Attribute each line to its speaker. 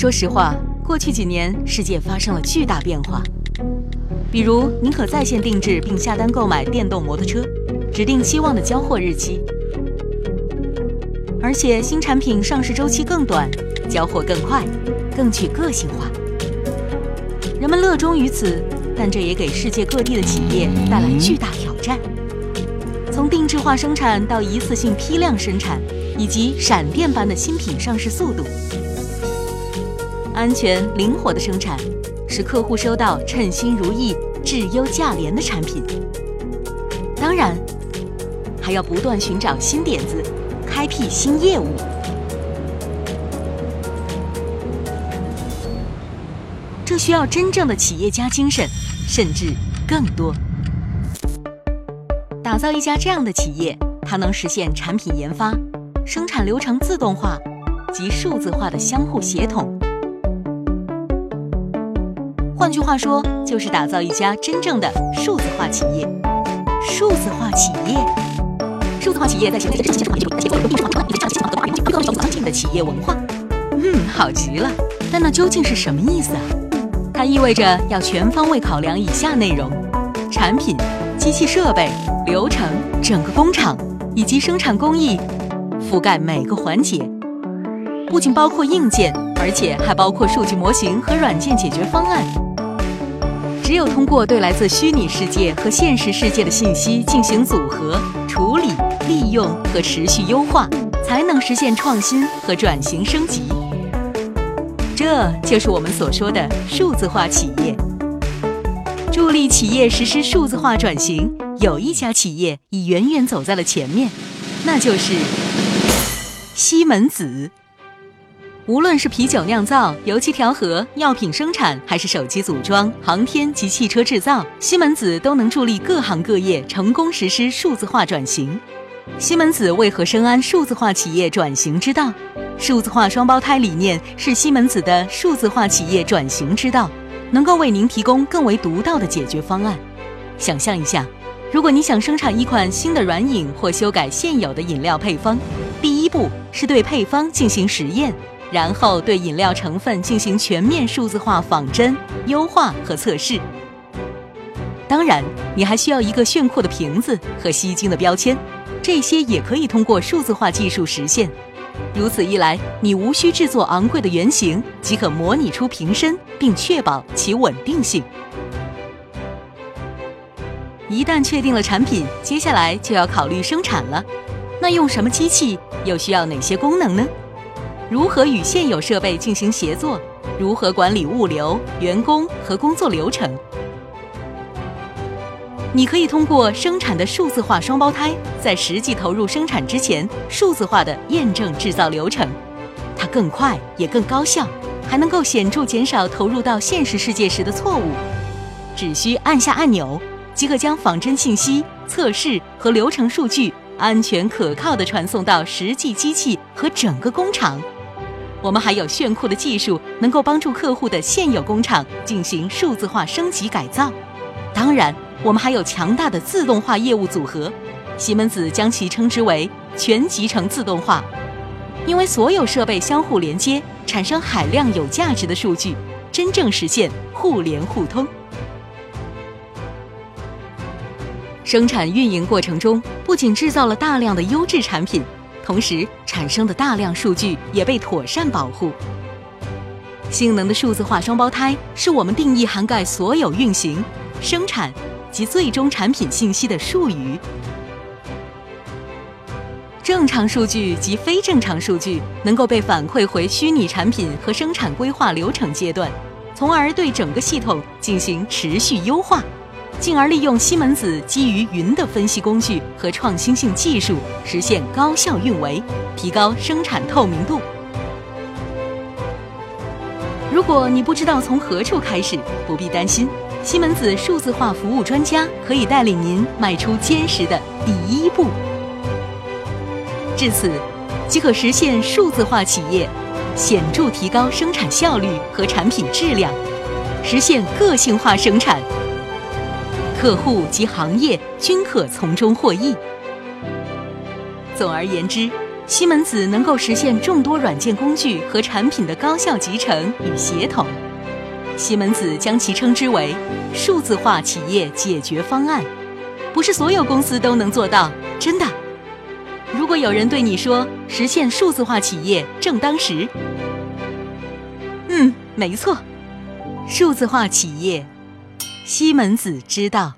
Speaker 1: 说实话，过去几年世界发生了巨大变化。比如，您可在线定制并下单购买电动摩托车，指定期望的交货日期，而且新产品上市周期更短，交货更快，更具个性化。人们乐衷于此，但这也给世界各地的企业带来巨大挑战。从定制化生产到一次性批量生产，以及闪电般的新品上市速度，安全灵活的生产，使客户收到称心如意、质优价廉的产品。当然，还要不断寻找新点子，开辟新业务。这需要真正的企业家精神，甚至更多。打造一家这样的企业，它能实现产品研发、生产流程自动化及数字化的相互协同。换句话说，就是打造一家真正的数字化企业。数字化企业，数字化企业在企业的系统化结构并创造一个系统和推动强劲的企业文化。嗯，好极了。但那究竟是什么意思啊？它意味着要全方位考量以下内容：产品、机器设备、流程、整个工厂以及生产工艺，覆盖每个环节。不仅包括硬件，而且还包括数据模型和软件解决方案。只有通过对来自虚拟世界和现实世界的信息进行组合、处理、利用和持续优化，才能实现创新和转型升级。这就是我们所说的数字化企业。助力企业实施数字化转型，有一家企业已远远走在了前面，那就是西门子。无论是啤酒酿造、油漆调和、药品生产，还是手机组装、航天及汽车制造，西门子都能助力各行各业成功实施数字化转型。西门子为何深谙数字化企业转型之道？数字化双胞胎理念是西门子的数字化企业转型之道，能够为您提供更为独到的解决方案。想象一下，如果你想生产一款新的软饮或修改现有的饮料配方，第一步是对配方进行实验，然后对饮料成分进行全面数字化仿真、优化和测试。当然，你还需要一个炫酷的瓶子和吸睛的标签，这些也可以通过数字化技术实现。如此一来，你无需制作昂贵的原型，即可模拟出瓶身，并确保其稳定性。一旦确定了产品，接下来就要考虑生产了。那用什么机器？又需要哪些功能呢？如何与现有设备进行协作？如何管理物流、员工和工作流程？你可以通过生产的数字化双胞胎，在实际投入生产之前，数字化的验证制造流程，它更快也更高效，还能够显著减少投入到现实世界时的错误。只需按下按钮，即可将仿真信息、测试和流程数据安全可靠地传送到实际机器和整个工厂。我们还有炫酷的技术，能够帮助客户的现有工厂进行数字化升级改造。当然。我们还有强大的自动化业务组合，西门子将其称之为全集成自动化，因为所有设备相互连接，产生海量有价值的数据，真正实现互联互通。生产运营过程中，不仅制造了大量的优质产品，同时产生的大量数据也被妥善保护。性能的数字化双胞胎是我们定义涵盖所有运行、生产。及最终产品信息的术语，正常数据及非正常数据能够被反馈回虚拟产品和生产规划流程阶段，从而对整个系统进行持续优化，进而利用西门子基于云的分析工具和创新性技术，实现高效运维，提高生产透明度。如果你不知道从何处开始，不必担心。西门子数字化服务专家可以带领您迈出坚实的第一步，至此，即可实现数字化企业，显著提高生产效率和产品质量，实现个性化生产，客户及行业均可从中获益。总而言之，西门子能够实现众多软件工具和产品的高效集成与协同。西门子将其称之为“数字化企业解决方案”，不是所有公司都能做到，真的。如果有人对你说实现数字化企业正当时，嗯，没错，数字化企业，西门子知道。